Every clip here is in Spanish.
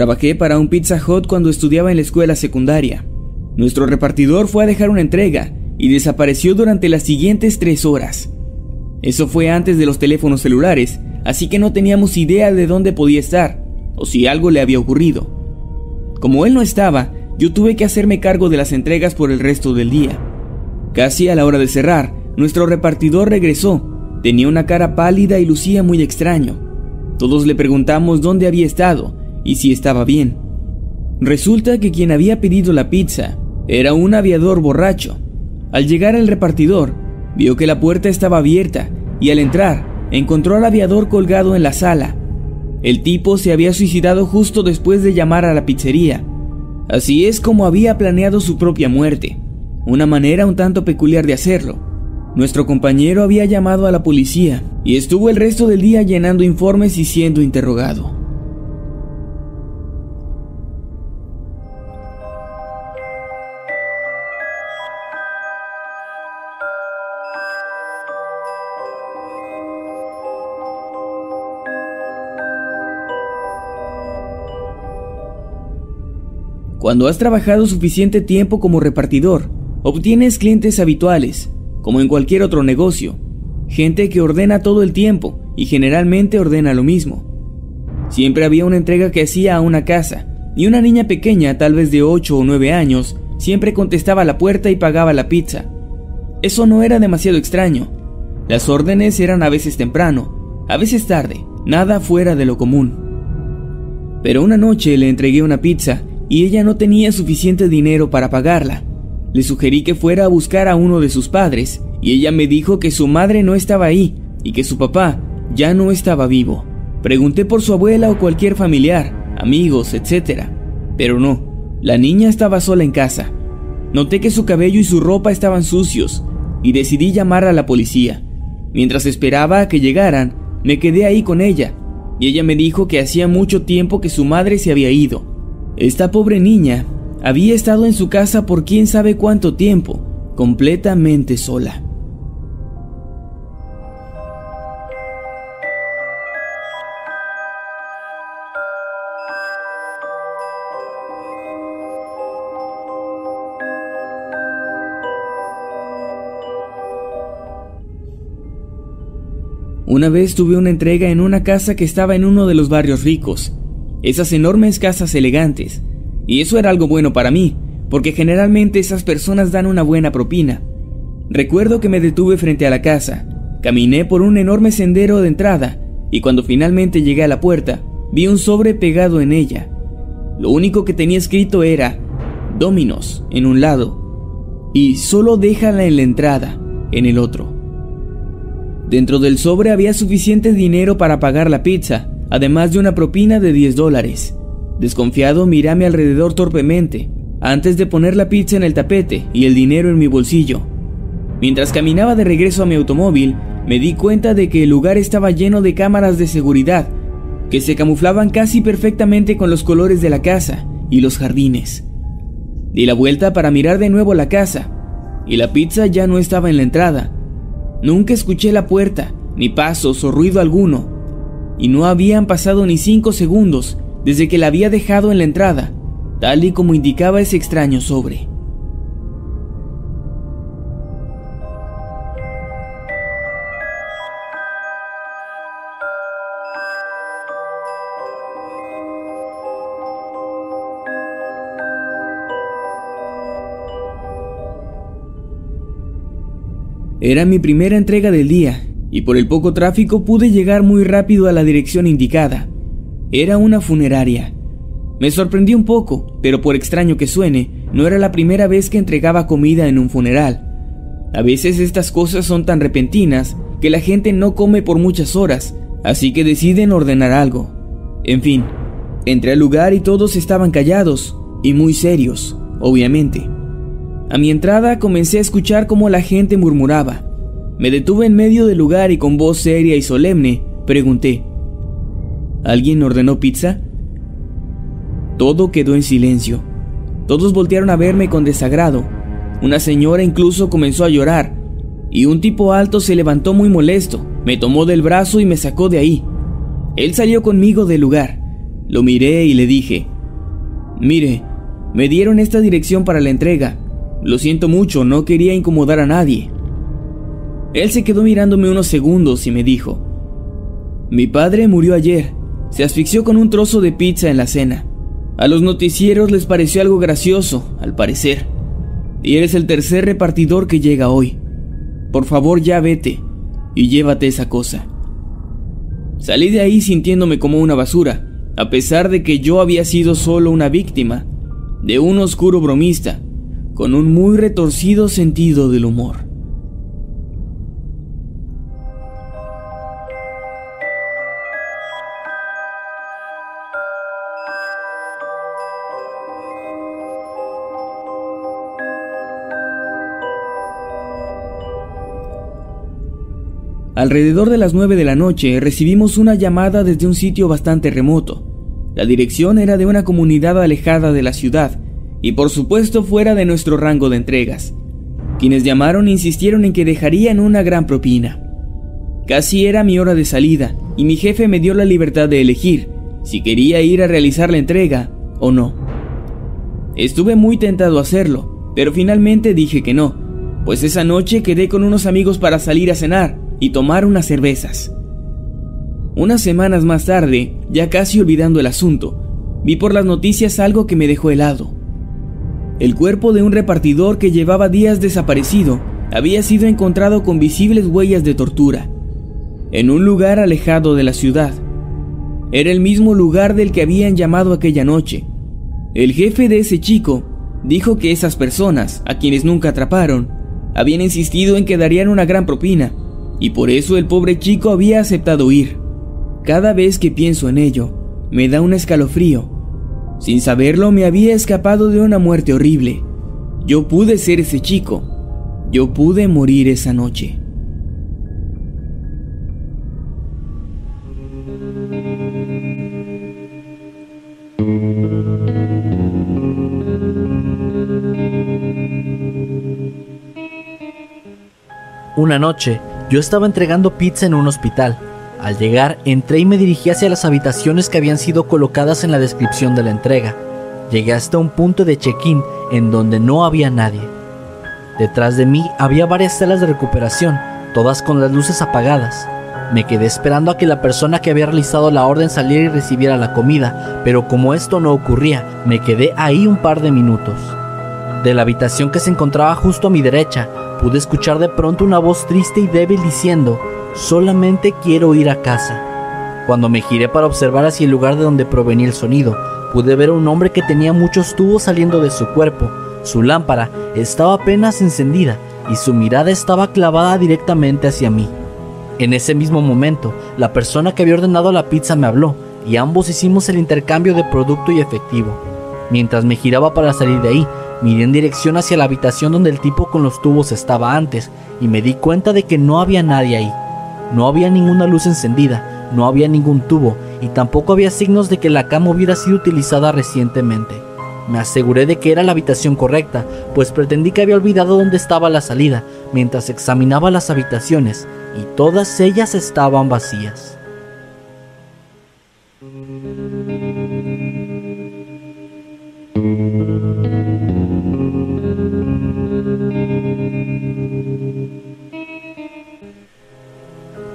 Trabajé para un Pizza Hut cuando estudiaba en la escuela secundaria. Nuestro repartidor fue a dejar una entrega y desapareció durante las siguientes tres horas. Eso fue antes de los teléfonos celulares, así que no teníamos idea de dónde podía estar o si algo le había ocurrido. Como él no estaba, yo tuve que hacerme cargo de las entregas por el resto del día. Casi a la hora de cerrar, nuestro repartidor regresó. Tenía una cara pálida y lucía muy extraño. Todos le preguntamos dónde había estado y si estaba bien. Resulta que quien había pedido la pizza era un aviador borracho. Al llegar al repartidor, vio que la puerta estaba abierta y al entrar encontró al aviador colgado en la sala. El tipo se había suicidado justo después de llamar a la pizzería. Así es como había planeado su propia muerte, una manera un tanto peculiar de hacerlo. Nuestro compañero había llamado a la policía y estuvo el resto del día llenando informes y siendo interrogado. Cuando has trabajado suficiente tiempo como repartidor, obtienes clientes habituales, como en cualquier otro negocio, gente que ordena todo el tiempo y generalmente ordena lo mismo. Siempre había una entrega que hacía a una casa, y una niña pequeña, tal vez de 8 o 9 años, siempre contestaba a la puerta y pagaba la pizza. Eso no era demasiado extraño. Las órdenes eran a veces temprano, a veces tarde, nada fuera de lo común. Pero una noche le entregué una pizza y ella no tenía suficiente dinero para pagarla. Le sugerí que fuera a buscar a uno de sus padres y ella me dijo que su madre no estaba ahí y que su papá ya no estaba vivo. Pregunté por su abuela o cualquier familiar, amigos, etc. Pero no, la niña estaba sola en casa. Noté que su cabello y su ropa estaban sucios y decidí llamar a la policía. Mientras esperaba a que llegaran, me quedé ahí con ella y ella me dijo que hacía mucho tiempo que su madre se había ido esta pobre niña había estado en su casa por quién sabe cuánto tiempo, completamente sola. Una vez tuve una entrega en una casa que estaba en uno de los barrios ricos esas enormes casas elegantes. Y eso era algo bueno para mí, porque generalmente esas personas dan una buena propina. Recuerdo que me detuve frente a la casa, caminé por un enorme sendero de entrada, y cuando finalmente llegué a la puerta, vi un sobre pegado en ella. Lo único que tenía escrito era Dominos en un lado y solo déjala en la entrada en el otro. Dentro del sobre había suficiente dinero para pagar la pizza, además de una propina de 10 dólares. Desconfiado miré a mi alrededor torpemente, antes de poner la pizza en el tapete y el dinero en mi bolsillo. Mientras caminaba de regreso a mi automóvil, me di cuenta de que el lugar estaba lleno de cámaras de seguridad, que se camuflaban casi perfectamente con los colores de la casa y los jardines. Di la vuelta para mirar de nuevo la casa, y la pizza ya no estaba en la entrada. Nunca escuché la puerta, ni pasos o ruido alguno, y no habían pasado ni cinco segundos desde que la había dejado en la entrada, tal y como indicaba ese extraño sobre. Era mi primera entrega del día, y por el poco tráfico pude llegar muy rápido a la dirección indicada. Era una funeraria. Me sorprendí un poco, pero por extraño que suene, no era la primera vez que entregaba comida en un funeral. A veces estas cosas son tan repentinas que la gente no come por muchas horas, así que deciden ordenar algo. En fin, entré al lugar y todos estaban callados y muy serios, obviamente. A mi entrada comencé a escuchar cómo la gente murmuraba. Me detuve en medio del lugar y con voz seria y solemne pregunté, ¿Alguien ordenó pizza? Todo quedó en silencio. Todos voltearon a verme con desagrado. Una señora incluso comenzó a llorar, y un tipo alto se levantó muy molesto, me tomó del brazo y me sacó de ahí. Él salió conmigo del lugar. Lo miré y le dije, Mire, me dieron esta dirección para la entrega. Lo siento mucho, no quería incomodar a nadie. Él se quedó mirándome unos segundos y me dijo, mi padre murió ayer, se asfixió con un trozo de pizza en la cena. A los noticieros les pareció algo gracioso, al parecer. Y eres el tercer repartidor que llega hoy. Por favor ya vete y llévate esa cosa. Salí de ahí sintiéndome como una basura, a pesar de que yo había sido solo una víctima de un oscuro bromista con un muy retorcido sentido del humor. Alrededor de las 9 de la noche recibimos una llamada desde un sitio bastante remoto. La dirección era de una comunidad alejada de la ciudad y por supuesto fuera de nuestro rango de entregas. Quienes llamaron insistieron en que dejarían una gran propina. Casi era mi hora de salida y mi jefe me dio la libertad de elegir si quería ir a realizar la entrega o no. Estuve muy tentado a hacerlo, pero finalmente dije que no, pues esa noche quedé con unos amigos para salir a cenar y tomar unas cervezas. Unas semanas más tarde, ya casi olvidando el asunto, vi por las noticias algo que me dejó helado. El cuerpo de un repartidor que llevaba días desaparecido había sido encontrado con visibles huellas de tortura, en un lugar alejado de la ciudad. Era el mismo lugar del que habían llamado aquella noche. El jefe de ese chico dijo que esas personas, a quienes nunca atraparon, habían insistido en que darían una gran propina, y por eso el pobre chico había aceptado ir. Cada vez que pienso en ello, me da un escalofrío sin saberlo me había escapado de una muerte horrible. Yo pude ser ese chico. Yo pude morir esa noche. Una noche, yo estaba entregando pizza en un hospital al llegar, entré y me dirigí hacia las habitaciones que habían sido colocadas en la descripción de la entrega. Llegué hasta un punto de check-in en donde no había nadie. Detrás de mí había varias salas de recuperación, todas con las luces apagadas. Me quedé esperando a que la persona que había realizado la orden saliera y recibiera la comida, pero como esto no ocurría, me quedé ahí un par de minutos. De la habitación que se encontraba justo a mi derecha, pude escuchar de pronto una voz triste y débil diciendo, Solamente quiero ir a casa. Cuando me giré para observar hacia el lugar de donde provenía el sonido, pude ver a un hombre que tenía muchos tubos saliendo de su cuerpo. Su lámpara estaba apenas encendida y su mirada estaba clavada directamente hacia mí. En ese mismo momento, la persona que había ordenado la pizza me habló y ambos hicimos el intercambio de producto y efectivo. Mientras me giraba para salir de ahí, miré en dirección hacia la habitación donde el tipo con los tubos estaba antes y me di cuenta de que no había nadie ahí. No había ninguna luz encendida, no había ningún tubo y tampoco había signos de que la cama hubiera sido utilizada recientemente. Me aseguré de que era la habitación correcta, pues pretendí que había olvidado dónde estaba la salida mientras examinaba las habitaciones y todas ellas estaban vacías.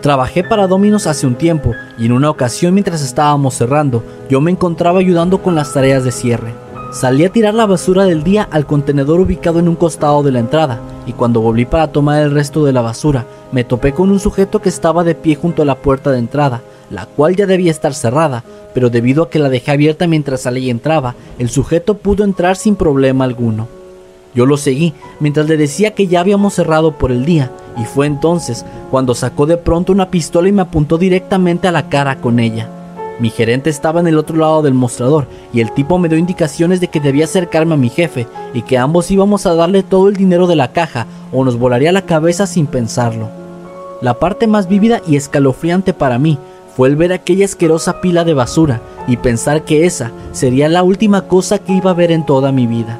Trabajé para Dominos hace un tiempo y en una ocasión mientras estábamos cerrando, yo me encontraba ayudando con las tareas de cierre. Salí a tirar la basura del día al contenedor ubicado en un costado de la entrada y cuando volví para tomar el resto de la basura, me topé con un sujeto que estaba de pie junto a la puerta de entrada, la cual ya debía estar cerrada, pero debido a que la dejé abierta mientras salí y entraba, el sujeto pudo entrar sin problema alguno. Yo lo seguí mientras le decía que ya habíamos cerrado por el día, y fue entonces cuando sacó de pronto una pistola y me apuntó directamente a la cara con ella. Mi gerente estaba en el otro lado del mostrador y el tipo me dio indicaciones de que debía acercarme a mi jefe y que ambos íbamos a darle todo el dinero de la caja o nos volaría la cabeza sin pensarlo. La parte más vívida y escalofriante para mí fue el ver aquella asquerosa pila de basura y pensar que esa sería la última cosa que iba a ver en toda mi vida.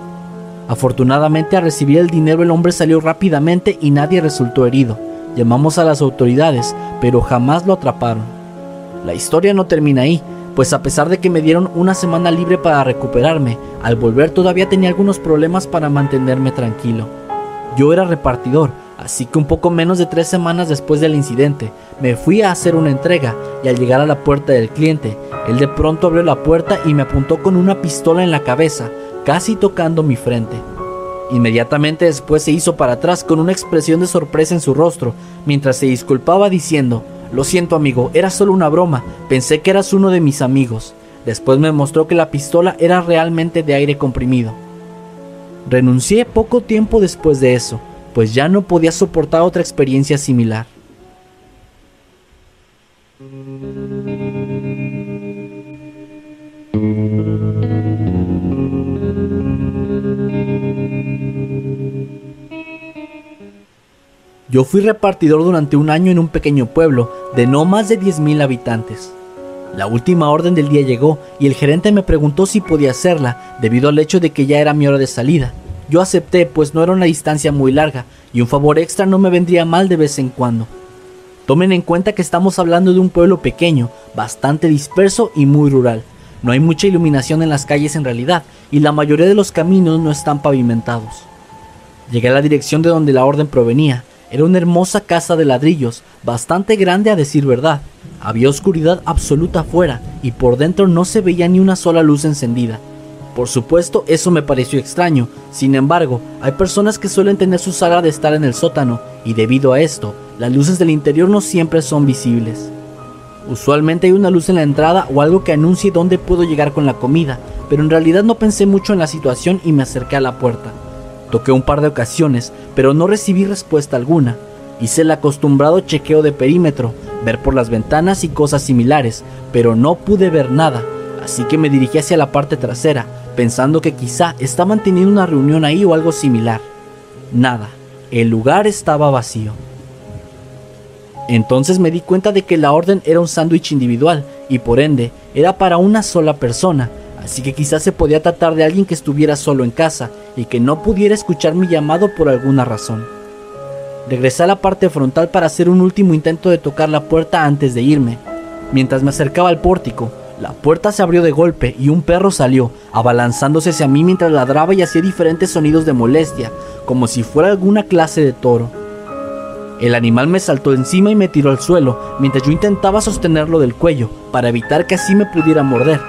Afortunadamente al recibir el dinero el hombre salió rápidamente y nadie resultó herido. Llamamos a las autoridades, pero jamás lo atraparon. La historia no termina ahí, pues a pesar de que me dieron una semana libre para recuperarme, al volver todavía tenía algunos problemas para mantenerme tranquilo. Yo era repartidor, así que un poco menos de tres semanas después del incidente, me fui a hacer una entrega y al llegar a la puerta del cliente, él de pronto abrió la puerta y me apuntó con una pistola en la cabeza, casi tocando mi frente. Inmediatamente después se hizo para atrás con una expresión de sorpresa en su rostro, mientras se disculpaba diciendo, Lo siento amigo, era solo una broma, pensé que eras uno de mis amigos. Después me mostró que la pistola era realmente de aire comprimido. Renuncié poco tiempo después de eso, pues ya no podía soportar otra experiencia similar. Yo fui repartidor durante un año en un pequeño pueblo de no más de 10.000 habitantes. La última orden del día llegó y el gerente me preguntó si podía hacerla debido al hecho de que ya era mi hora de salida. Yo acepté pues no era una distancia muy larga y un favor extra no me vendría mal de vez en cuando. Tomen en cuenta que estamos hablando de un pueblo pequeño, bastante disperso y muy rural. No hay mucha iluminación en las calles en realidad y la mayoría de los caminos no están pavimentados. Llegué a la dirección de donde la orden provenía era una hermosa casa de ladrillos, bastante grande a decir verdad. Había oscuridad absoluta afuera y por dentro no se veía ni una sola luz encendida. Por supuesto, eso me pareció extraño. Sin embargo, hay personas que suelen tener su sala de estar en el sótano y debido a esto, las luces del interior no siempre son visibles. Usualmente hay una luz en la entrada o algo que anuncie dónde puedo llegar con la comida, pero en realidad no pensé mucho en la situación y me acerqué a la puerta. Toqué un par de ocasiones, pero no recibí respuesta alguna. Hice el acostumbrado chequeo de perímetro, ver por las ventanas y cosas similares, pero no pude ver nada, así que me dirigí hacia la parte trasera, pensando que quizá estaban teniendo una reunión ahí o algo similar. Nada, el lugar estaba vacío. Entonces me di cuenta de que la orden era un sándwich individual y por ende era para una sola persona, así que quizás se podía tratar de alguien que estuviera solo en casa y que no pudiera escuchar mi llamado por alguna razón. Regresé a la parte frontal para hacer un último intento de tocar la puerta antes de irme. Mientras me acercaba al pórtico, la puerta se abrió de golpe y un perro salió, abalanzándose hacia mí mientras ladraba y hacía diferentes sonidos de molestia, como si fuera alguna clase de toro. El animal me saltó encima y me tiró al suelo, mientras yo intentaba sostenerlo del cuello, para evitar que así me pudiera morder,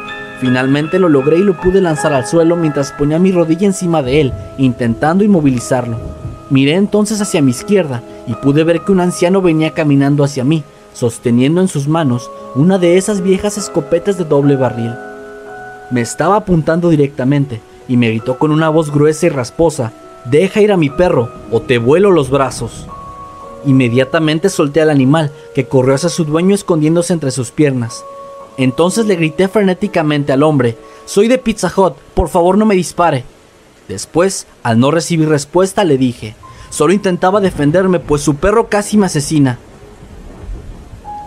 Finalmente lo logré y lo pude lanzar al suelo mientras ponía mi rodilla encima de él, intentando inmovilizarlo. Miré entonces hacia mi izquierda y pude ver que un anciano venía caminando hacia mí, sosteniendo en sus manos una de esas viejas escopetas de doble barril. Me estaba apuntando directamente y me gritó con una voz gruesa y rasposa, Deja ir a mi perro o te vuelo los brazos. Inmediatamente solté al animal, que corrió hacia su dueño escondiéndose entre sus piernas. Entonces le grité frenéticamente al hombre, soy de Pizza Hut, por favor no me dispare. Después, al no recibir respuesta, le dije, solo intentaba defenderme, pues su perro casi me asesina.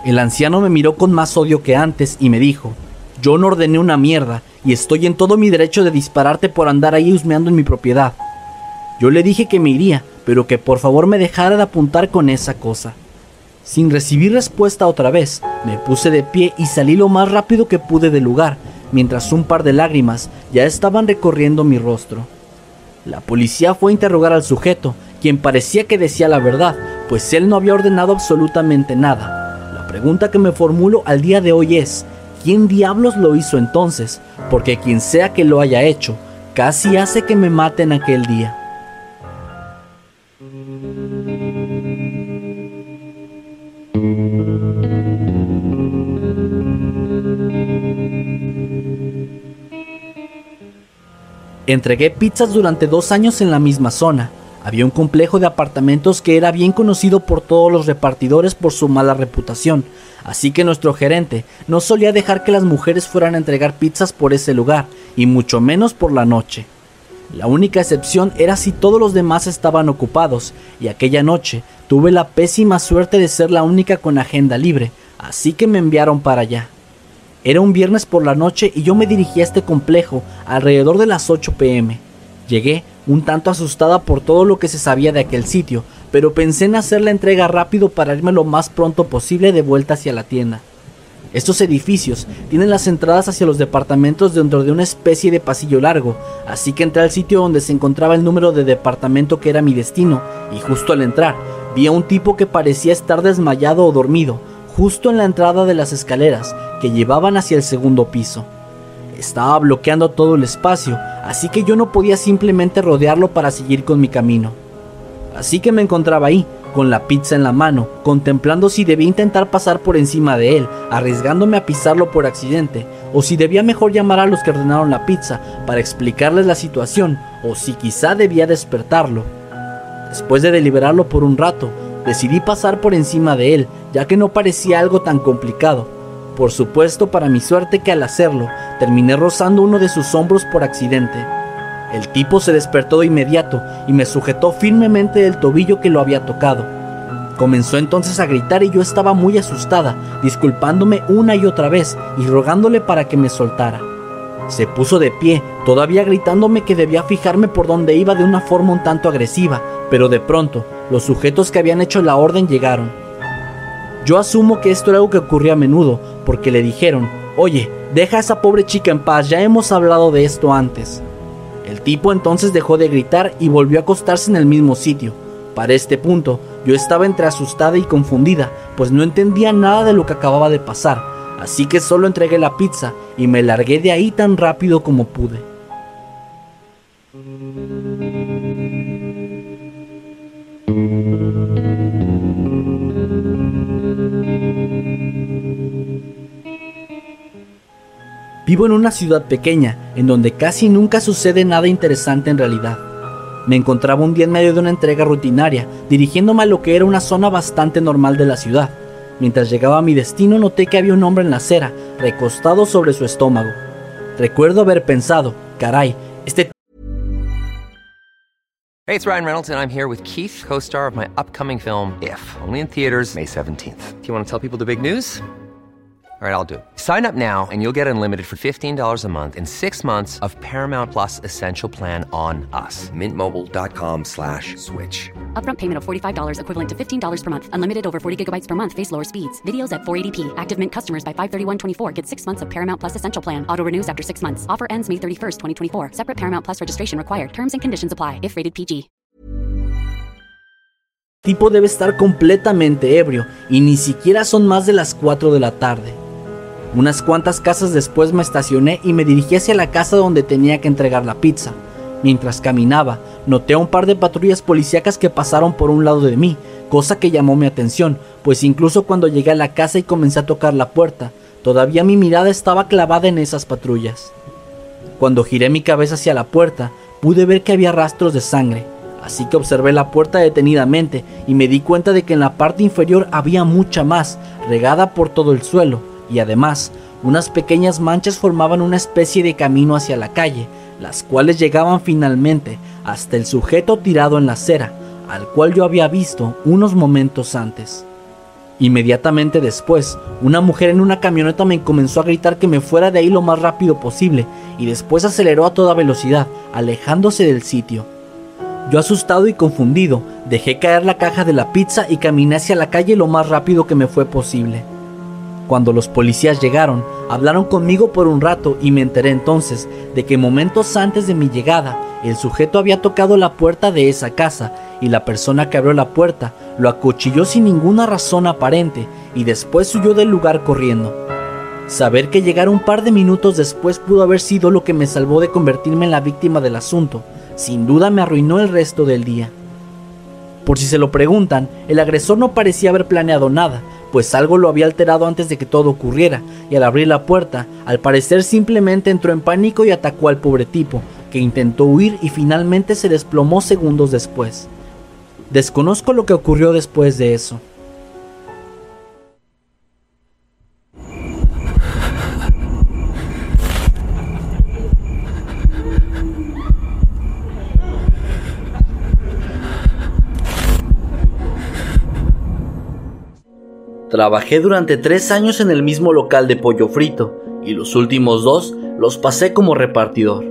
El anciano me miró con más odio que antes y me dijo, yo no ordené una mierda y estoy en todo mi derecho de dispararte por andar ahí husmeando en mi propiedad. Yo le dije que me iría, pero que por favor me dejara de apuntar con esa cosa. Sin recibir respuesta otra vez, me puse de pie y salí lo más rápido que pude del lugar, mientras un par de lágrimas ya estaban recorriendo mi rostro. La policía fue a interrogar al sujeto, quien parecía que decía la verdad, pues él no había ordenado absolutamente nada. La pregunta que me formulo al día de hoy es, ¿quién diablos lo hizo entonces? Porque quien sea que lo haya hecho, casi hace que me maten aquel día. Entregué pizzas durante dos años en la misma zona. Había un complejo de apartamentos que era bien conocido por todos los repartidores por su mala reputación, así que nuestro gerente no solía dejar que las mujeres fueran a entregar pizzas por ese lugar, y mucho menos por la noche. La única excepción era si todos los demás estaban ocupados, y aquella noche tuve la pésima suerte de ser la única con agenda libre, así que me enviaron para allá. Era un viernes por la noche y yo me dirigí a este complejo alrededor de las 8 pm. Llegué un tanto asustada por todo lo que se sabía de aquel sitio, pero pensé en hacer la entrega rápido para irme lo más pronto posible de vuelta hacia la tienda. Estos edificios tienen las entradas hacia los departamentos dentro de una especie de pasillo largo, así que entré al sitio donde se encontraba el número de departamento que era mi destino, y justo al entrar vi a un tipo que parecía estar desmayado o dormido, justo en la entrada de las escaleras que llevaban hacia el segundo piso. Estaba bloqueando todo el espacio, así que yo no podía simplemente rodearlo para seguir con mi camino. Así que me encontraba ahí, con la pizza en la mano, contemplando si debía intentar pasar por encima de él, arriesgándome a pisarlo por accidente, o si debía mejor llamar a los que ordenaron la pizza para explicarles la situación, o si quizá debía despertarlo. Después de deliberarlo por un rato, decidí pasar por encima de él, ya que no parecía algo tan complicado. Por supuesto, para mi suerte que al hacerlo, terminé rozando uno de sus hombros por accidente. El tipo se despertó de inmediato y me sujetó firmemente del tobillo que lo había tocado. Comenzó entonces a gritar y yo estaba muy asustada, disculpándome una y otra vez y rogándole para que me soltara. Se puso de pie, todavía gritándome que debía fijarme por donde iba de una forma un tanto agresiva, pero de pronto los sujetos que habían hecho la orden llegaron. Yo asumo que esto era algo que ocurría a menudo, porque le dijeron, oye, deja a esa pobre chica en paz, ya hemos hablado de esto antes. El tipo entonces dejó de gritar y volvió a acostarse en el mismo sitio. Para este punto, yo estaba entre asustada y confundida, pues no entendía nada de lo que acababa de pasar, así que solo entregué la pizza y me largué de ahí tan rápido como pude. Vivo en una ciudad pequeña, en donde casi nunca sucede nada interesante en realidad. Me encontraba un día en medio de una entrega rutinaria, dirigiéndome a lo que era una zona bastante normal de la ciudad. Mientras llegaba a mi destino noté que había un hombre en la acera, recostado sobre su estómago. Recuerdo haber pensado, caray, este... Hey, it's Ryan Reynolds and I'm here with Keith, co-star of my upcoming film, If, only in theaters May 17th. Do you want to tell people the big news? All right, I'll do it. Sign up now and you'll get unlimited for $15 a month in six months of Paramount Plus Essential Plan on us. Mintmobile.com slash switch. Upfront payment of $45 equivalent to $15 per month. Unlimited over 40 gigabytes per month. Face lower speeds. Videos at 480p. Active Mint customers by 531.24 get six months of Paramount Plus Essential Plan. Auto renews after six months. Offer ends May 31st, 2024. Separate Paramount Plus registration required. Terms and conditions apply if rated PG. tipo debe estar completamente ebrio y ni siquiera son más de las 4 de la tarde. Unas cuantas casas después me estacioné y me dirigí hacia la casa donde tenía que entregar la pizza. Mientras caminaba, noté a un par de patrullas policíacas que pasaron por un lado de mí, cosa que llamó mi atención, pues incluso cuando llegué a la casa y comencé a tocar la puerta, todavía mi mirada estaba clavada en esas patrullas. Cuando giré mi cabeza hacia la puerta, pude ver que había rastros de sangre, así que observé la puerta detenidamente y me di cuenta de que en la parte inferior había mucha más, regada por todo el suelo, y además unas pequeñas manchas formaban una especie de camino hacia la calle, las cuales llegaban finalmente hasta el sujeto tirado en la acera, al cual yo había visto unos momentos antes. Inmediatamente después, una mujer en una camioneta me comenzó a gritar que me fuera de ahí lo más rápido posible y después aceleró a toda velocidad, alejándose del sitio. Yo asustado y confundido, dejé caer la caja de la pizza y caminé hacia la calle lo más rápido que me fue posible. Cuando los policías llegaron, hablaron conmigo por un rato y me enteré entonces de que momentos antes de mi llegada, el sujeto había tocado la puerta de esa casa y la persona que abrió la puerta lo acuchilló sin ninguna razón aparente y después huyó del lugar corriendo. Saber que llegar un par de minutos después pudo haber sido lo que me salvó de convertirme en la víctima del asunto, sin duda me arruinó el resto del día. Por si se lo preguntan, el agresor no parecía haber planeado nada, pues algo lo había alterado antes de que todo ocurriera, y al abrir la puerta, al parecer simplemente entró en pánico y atacó al pobre tipo, que intentó huir y finalmente se desplomó segundos después. Desconozco lo que ocurrió después de eso. Trabajé durante tres años en el mismo local de pollo frito y los últimos dos los pasé como repartidor.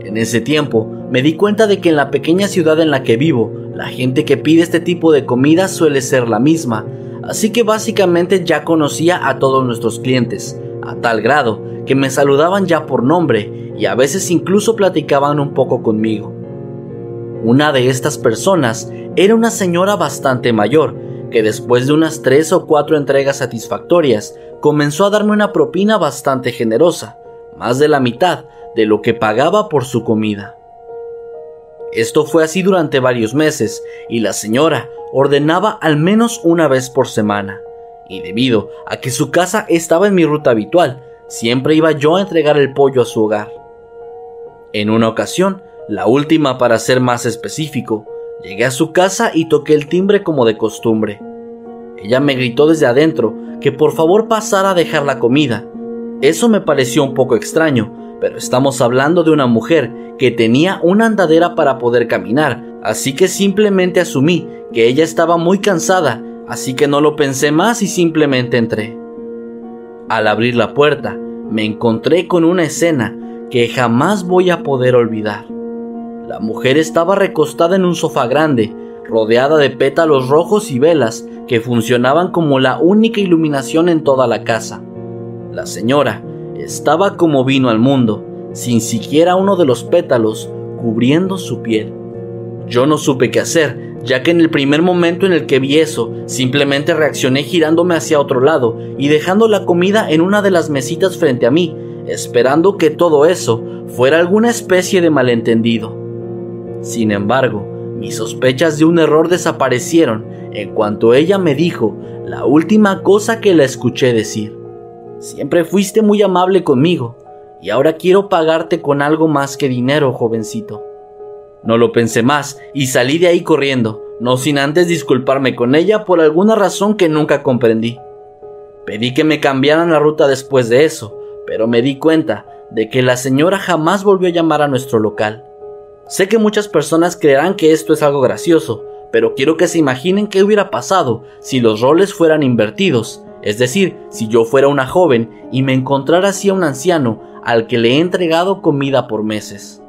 En ese tiempo me di cuenta de que en la pequeña ciudad en la que vivo, la gente que pide este tipo de comida suele ser la misma, así que básicamente ya conocía a todos nuestros clientes, a tal grado que me saludaban ya por nombre y a veces incluso platicaban un poco conmigo. Una de estas personas era una señora bastante mayor, que después de unas tres o cuatro entregas satisfactorias, comenzó a darme una propina bastante generosa, más de la mitad de lo que pagaba por su comida. Esto fue así durante varios meses y la señora ordenaba al menos una vez por semana. Y debido a que su casa estaba en mi ruta habitual, siempre iba yo a entregar el pollo a su hogar. En una ocasión, la última para ser más específico, Llegué a su casa y toqué el timbre como de costumbre. Ella me gritó desde adentro que por favor pasara a dejar la comida. Eso me pareció un poco extraño, pero estamos hablando de una mujer que tenía una andadera para poder caminar, así que simplemente asumí que ella estaba muy cansada, así que no lo pensé más y simplemente entré. Al abrir la puerta, me encontré con una escena que jamás voy a poder olvidar. La mujer estaba recostada en un sofá grande, rodeada de pétalos rojos y velas que funcionaban como la única iluminación en toda la casa. La señora estaba como vino al mundo, sin siquiera uno de los pétalos cubriendo su piel. Yo no supe qué hacer, ya que en el primer momento en el que vi eso, simplemente reaccioné girándome hacia otro lado y dejando la comida en una de las mesitas frente a mí, esperando que todo eso fuera alguna especie de malentendido. Sin embargo, mis sospechas de un error desaparecieron en cuanto ella me dijo la última cosa que la escuché decir. Siempre fuiste muy amable conmigo, y ahora quiero pagarte con algo más que dinero, jovencito. No lo pensé más y salí de ahí corriendo, no sin antes disculparme con ella por alguna razón que nunca comprendí. Pedí que me cambiaran la ruta después de eso, pero me di cuenta de que la señora jamás volvió a llamar a nuestro local. Sé que muchas personas creerán que esto es algo gracioso, pero quiero que se imaginen qué hubiera pasado si los roles fueran invertidos, es decir, si yo fuera una joven y me encontrara así a un anciano al que le he entregado comida por meses.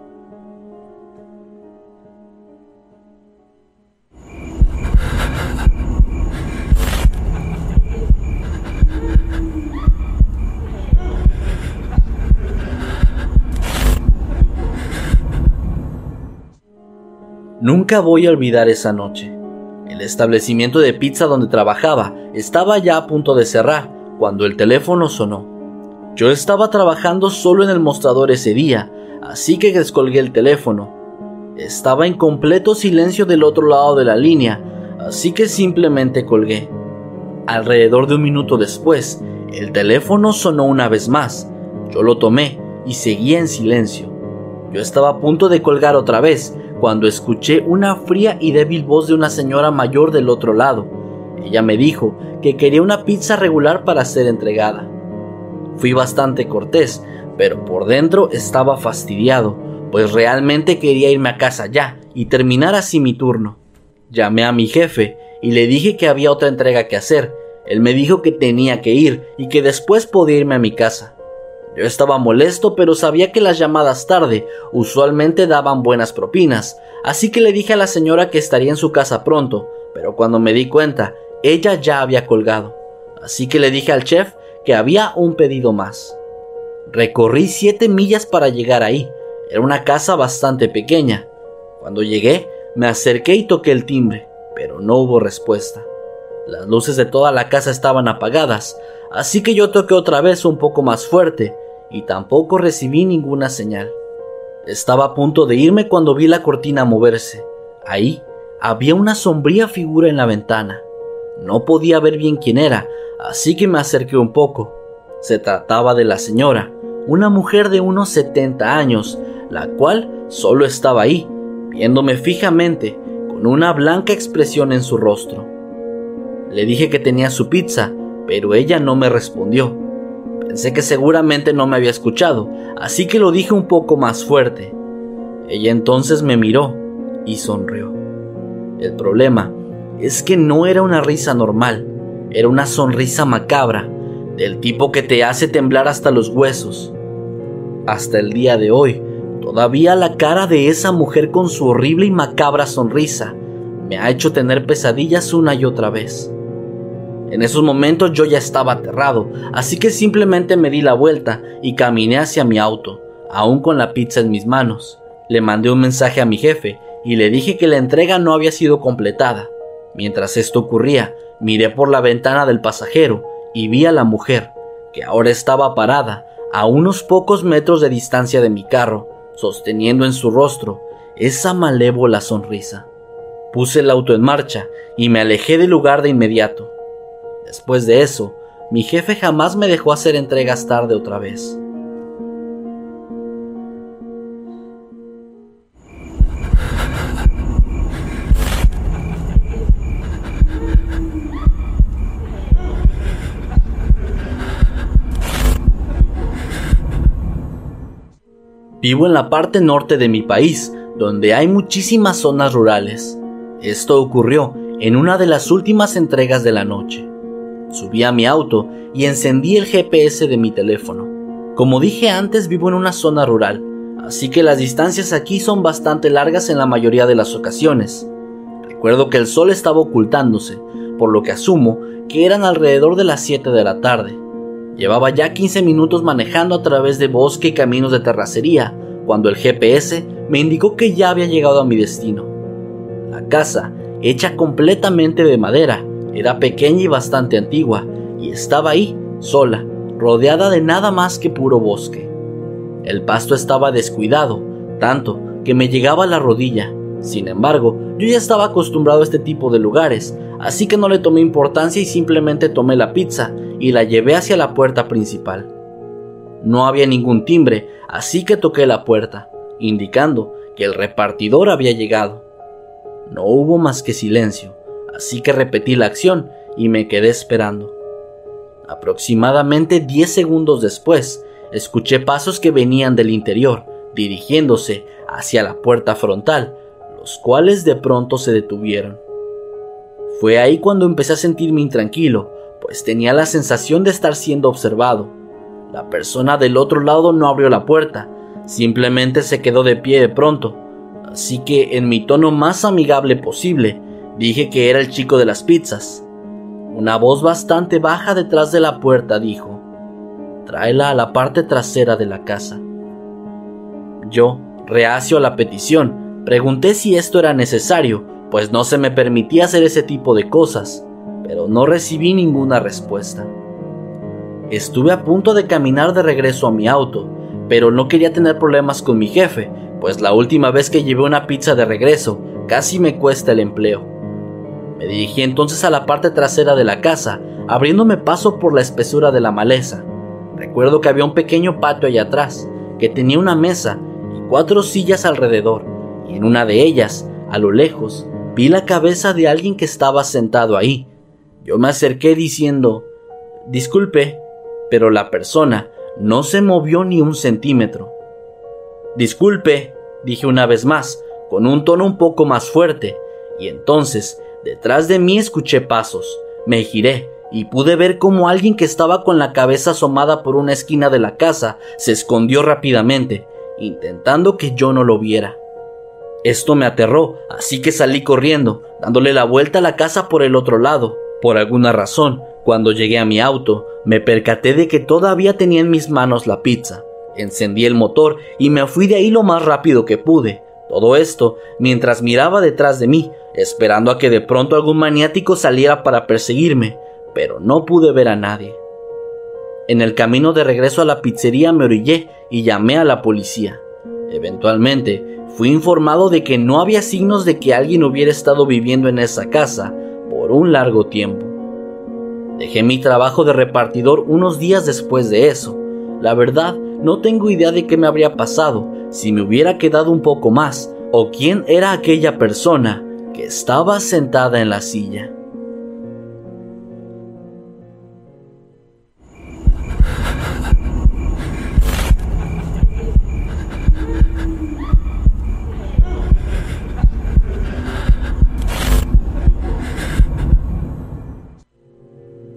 Nunca voy a olvidar esa noche. El establecimiento de pizza donde trabajaba estaba ya a punto de cerrar cuando el teléfono sonó. Yo estaba trabajando solo en el mostrador ese día, así que descolgué el teléfono. Estaba en completo silencio del otro lado de la línea, así que simplemente colgué. Alrededor de un minuto después, el teléfono sonó una vez más. Yo lo tomé y seguía en silencio. Yo estaba a punto de colgar otra vez, cuando escuché una fría y débil voz de una señora mayor del otro lado. Ella me dijo que quería una pizza regular para ser entregada. Fui bastante cortés, pero por dentro estaba fastidiado, pues realmente quería irme a casa ya y terminar así mi turno. Llamé a mi jefe y le dije que había otra entrega que hacer. Él me dijo que tenía que ir y que después podía irme a mi casa. Yo estaba molesto, pero sabía que las llamadas tarde usualmente daban buenas propinas, así que le dije a la señora que estaría en su casa pronto, pero cuando me di cuenta, ella ya había colgado. Así que le dije al chef que había un pedido más. Recorrí siete millas para llegar ahí. Era una casa bastante pequeña. Cuando llegué, me acerqué y toqué el timbre, pero no hubo respuesta. Las luces de toda la casa estaban apagadas, así que yo toqué otra vez un poco más fuerte, y tampoco recibí ninguna señal. Estaba a punto de irme cuando vi la cortina moverse. Ahí había una sombría figura en la ventana. No podía ver bien quién era, así que me acerqué un poco. Se trataba de la señora, una mujer de unos 70 años, la cual solo estaba ahí, viéndome fijamente, con una blanca expresión en su rostro. Le dije que tenía su pizza, pero ella no me respondió. Pensé que seguramente no me había escuchado, así que lo dije un poco más fuerte. Ella entonces me miró y sonrió. El problema es que no era una risa normal, era una sonrisa macabra, del tipo que te hace temblar hasta los huesos. Hasta el día de hoy, todavía la cara de esa mujer con su horrible y macabra sonrisa me ha hecho tener pesadillas una y otra vez. En esos momentos yo ya estaba aterrado, así que simplemente me di la vuelta y caminé hacia mi auto, aún con la pizza en mis manos. Le mandé un mensaje a mi jefe y le dije que la entrega no había sido completada. Mientras esto ocurría, miré por la ventana del pasajero y vi a la mujer, que ahora estaba parada a unos pocos metros de distancia de mi carro, sosteniendo en su rostro esa malévola sonrisa. Puse el auto en marcha y me alejé del lugar de inmediato. Después de eso, mi jefe jamás me dejó hacer entregas tarde otra vez. Vivo en la parte norte de mi país, donde hay muchísimas zonas rurales. Esto ocurrió en una de las últimas entregas de la noche. Subí a mi auto y encendí el GPS de mi teléfono. Como dije antes, vivo en una zona rural, así que las distancias aquí son bastante largas en la mayoría de las ocasiones. Recuerdo que el sol estaba ocultándose, por lo que asumo que eran alrededor de las 7 de la tarde. Llevaba ya 15 minutos manejando a través de bosque y caminos de terracería, cuando el GPS me indicó que ya había llegado a mi destino. La casa, hecha completamente de madera, era pequeña y bastante antigua, y estaba ahí, sola, rodeada de nada más que puro bosque. El pasto estaba descuidado, tanto que me llegaba a la rodilla. Sin embargo, yo ya estaba acostumbrado a este tipo de lugares, así que no le tomé importancia y simplemente tomé la pizza y la llevé hacia la puerta principal. No había ningún timbre, así que toqué la puerta, indicando que el repartidor había llegado. No hubo más que silencio así que repetí la acción y me quedé esperando. Aproximadamente 10 segundos después, escuché pasos que venían del interior, dirigiéndose hacia la puerta frontal, los cuales de pronto se detuvieron. Fue ahí cuando empecé a sentirme intranquilo, pues tenía la sensación de estar siendo observado. La persona del otro lado no abrió la puerta, simplemente se quedó de pie de pronto, así que en mi tono más amigable posible, Dije que era el chico de las pizzas. Una voz bastante baja detrás de la puerta dijo, tráela a la parte trasera de la casa. Yo, reacio a la petición, pregunté si esto era necesario, pues no se me permitía hacer ese tipo de cosas, pero no recibí ninguna respuesta. Estuve a punto de caminar de regreso a mi auto, pero no quería tener problemas con mi jefe, pues la última vez que llevé una pizza de regreso casi me cuesta el empleo. Me dirigí entonces a la parte trasera de la casa, abriéndome paso por la espesura de la maleza. Recuerdo que había un pequeño patio allá atrás, que tenía una mesa y cuatro sillas alrededor, y en una de ellas, a lo lejos, vi la cabeza de alguien que estaba sentado ahí. Yo me acerqué diciendo, Disculpe, pero la persona no se movió ni un centímetro. Disculpe, dije una vez más, con un tono un poco más fuerte, y entonces Detrás de mí escuché pasos, me giré y pude ver cómo alguien que estaba con la cabeza asomada por una esquina de la casa se escondió rápidamente, intentando que yo no lo viera. Esto me aterró, así que salí corriendo, dándole la vuelta a la casa por el otro lado. Por alguna razón, cuando llegué a mi auto, me percaté de que todavía tenía en mis manos la pizza. Encendí el motor y me fui de ahí lo más rápido que pude. Todo esto mientras miraba detrás de mí, esperando a que de pronto algún maniático saliera para perseguirme, pero no pude ver a nadie. En el camino de regreso a la pizzería me orillé y llamé a la policía. Eventualmente, fui informado de que no había signos de que alguien hubiera estado viviendo en esa casa por un largo tiempo. Dejé mi trabajo de repartidor unos días después de eso. La verdad, no tengo idea de qué me habría pasado si me hubiera quedado un poco más o quién era aquella persona estaba sentada en la silla.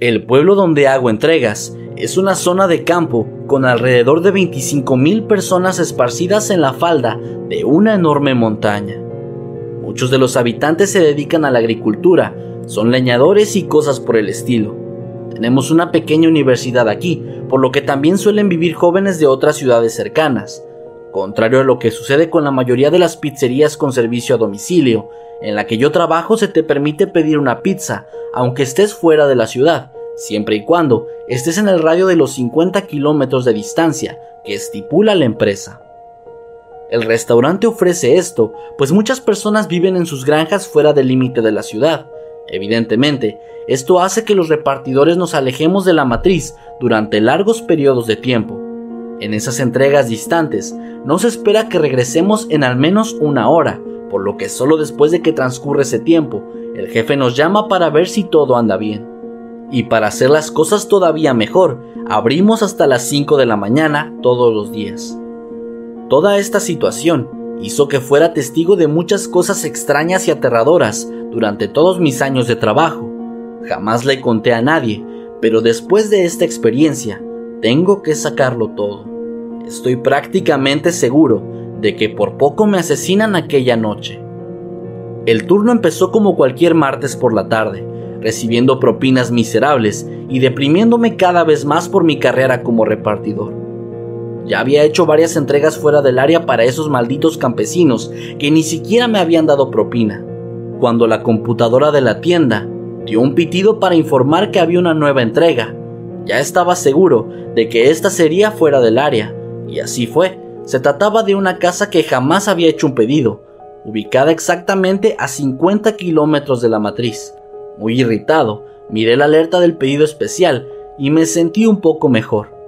El pueblo donde hago entregas es una zona de campo con alrededor de 25.000 personas esparcidas en la falda de una enorme montaña. Muchos de los habitantes se dedican a la agricultura, son leñadores y cosas por el estilo. Tenemos una pequeña universidad aquí, por lo que también suelen vivir jóvenes de otras ciudades cercanas. Contrario a lo que sucede con la mayoría de las pizzerías con servicio a domicilio, en la que yo trabajo se te permite pedir una pizza, aunque estés fuera de la ciudad, siempre y cuando estés en el radio de los 50 kilómetros de distancia que estipula la empresa. El restaurante ofrece esto, pues muchas personas viven en sus granjas fuera del límite de la ciudad. Evidentemente, esto hace que los repartidores nos alejemos de la matriz durante largos periodos de tiempo. En esas entregas distantes, no se espera que regresemos en al menos una hora, por lo que solo después de que transcurre ese tiempo, el jefe nos llama para ver si todo anda bien. Y para hacer las cosas todavía mejor, abrimos hasta las 5 de la mañana todos los días. Toda esta situación hizo que fuera testigo de muchas cosas extrañas y aterradoras durante todos mis años de trabajo. Jamás le conté a nadie, pero después de esta experiencia, tengo que sacarlo todo. Estoy prácticamente seguro de que por poco me asesinan aquella noche. El turno empezó como cualquier martes por la tarde, recibiendo propinas miserables y deprimiéndome cada vez más por mi carrera como repartidor. Ya había hecho varias entregas fuera del área para esos malditos campesinos que ni siquiera me habían dado propina, cuando la computadora de la tienda dio un pitido para informar que había una nueva entrega. Ya estaba seguro de que esta sería fuera del área, y así fue. Se trataba de una casa que jamás había hecho un pedido, ubicada exactamente a 50 kilómetros de la matriz. Muy irritado, miré la alerta del pedido especial y me sentí un poco mejor.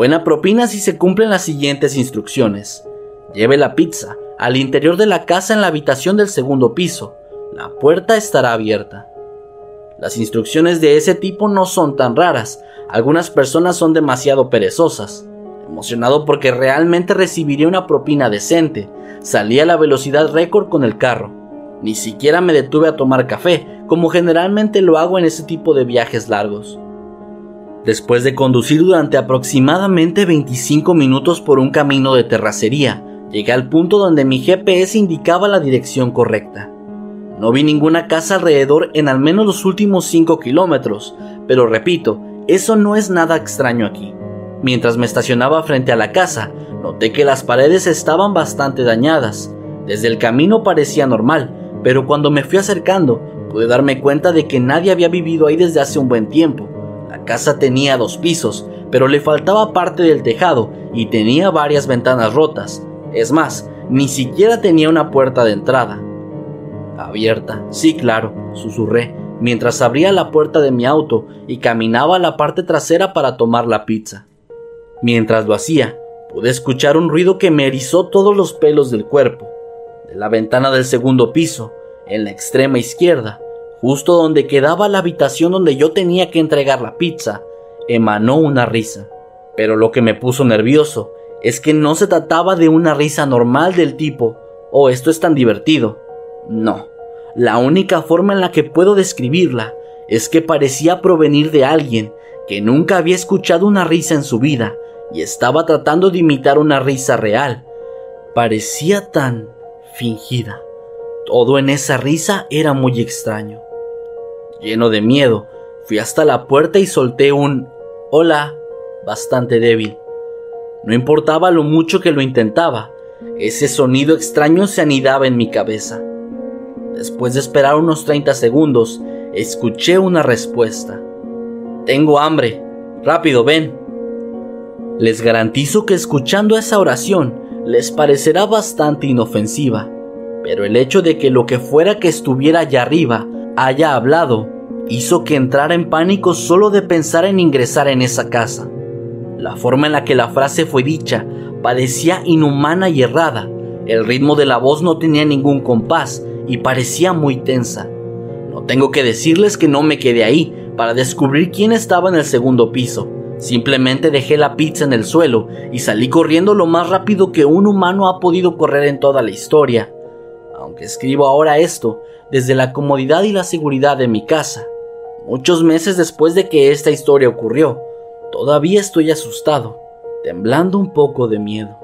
Buena propina si se cumplen las siguientes instrucciones. Lleve la pizza al interior de la casa en la habitación del segundo piso. La puerta estará abierta. Las instrucciones de ese tipo no son tan raras. Algunas personas son demasiado perezosas emocionado porque realmente recibiría una propina decente. Salí a la velocidad récord con el carro. Ni siquiera me detuve a tomar café, como generalmente lo hago en ese tipo de viajes largos. Después de conducir durante aproximadamente 25 minutos por un camino de terracería, llegué al punto donde mi GPS indicaba la dirección correcta. No vi ninguna casa alrededor en al menos los últimos 5 kilómetros, pero repito, eso no es nada extraño aquí. Mientras me estacionaba frente a la casa, noté que las paredes estaban bastante dañadas. Desde el camino parecía normal, pero cuando me fui acercando, pude darme cuenta de que nadie había vivido ahí desde hace un buen tiempo. Casa tenía dos pisos, pero le faltaba parte del tejado y tenía varias ventanas rotas. Es más, ni siquiera tenía una puerta de entrada. Abierta, sí, claro, susurré, mientras abría la puerta de mi auto y caminaba a la parte trasera para tomar la pizza. Mientras lo hacía, pude escuchar un ruido que me erizó todos los pelos del cuerpo. De la ventana del segundo piso, en la extrema izquierda, justo donde quedaba la habitación donde yo tenía que entregar la pizza, emanó una risa. Pero lo que me puso nervioso es que no se trataba de una risa normal del tipo, oh, esto es tan divertido. No, la única forma en la que puedo describirla es que parecía provenir de alguien que nunca había escuchado una risa en su vida y estaba tratando de imitar una risa real. Parecía tan fingida. Todo en esa risa era muy extraño. Lleno de miedo, fui hasta la puerta y solté un hola bastante débil. No importaba lo mucho que lo intentaba, ese sonido extraño se anidaba en mi cabeza. Después de esperar unos 30 segundos, escuché una respuesta. Tengo hambre. Rápido, ven. Les garantizo que escuchando esa oración les parecerá bastante inofensiva, pero el hecho de que lo que fuera que estuviera allá arriba haya hablado hizo que entrara en pánico solo de pensar en ingresar en esa casa. La forma en la que la frase fue dicha parecía inhumana y errada. El ritmo de la voz no tenía ningún compás y parecía muy tensa. No tengo que decirles que no me quedé ahí para descubrir quién estaba en el segundo piso. Simplemente dejé la pizza en el suelo y salí corriendo lo más rápido que un humano ha podido correr en toda la historia. Aunque escribo ahora esto desde la comodidad y la seguridad de mi casa, muchos meses después de que esta historia ocurrió, todavía estoy asustado temblando un poco de miedo.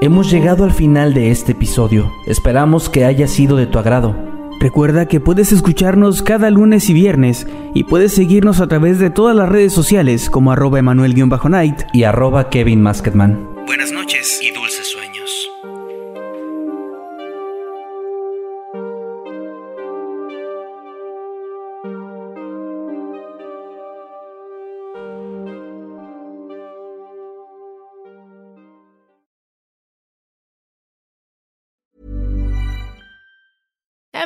Hemos llegado al final de este episodio. Esperamos que haya sido de tu agrado. Recuerda que puedes escucharnos cada lunes y viernes y puedes seguirnos a través de todas las redes sociales como arroba emanuel-night y arroba Kevin Masketman. Buenas noches